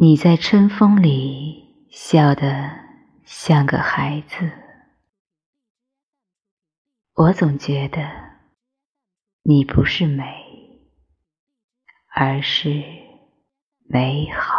你在春风里笑得像个孩子。我总觉得你不是美而是美好。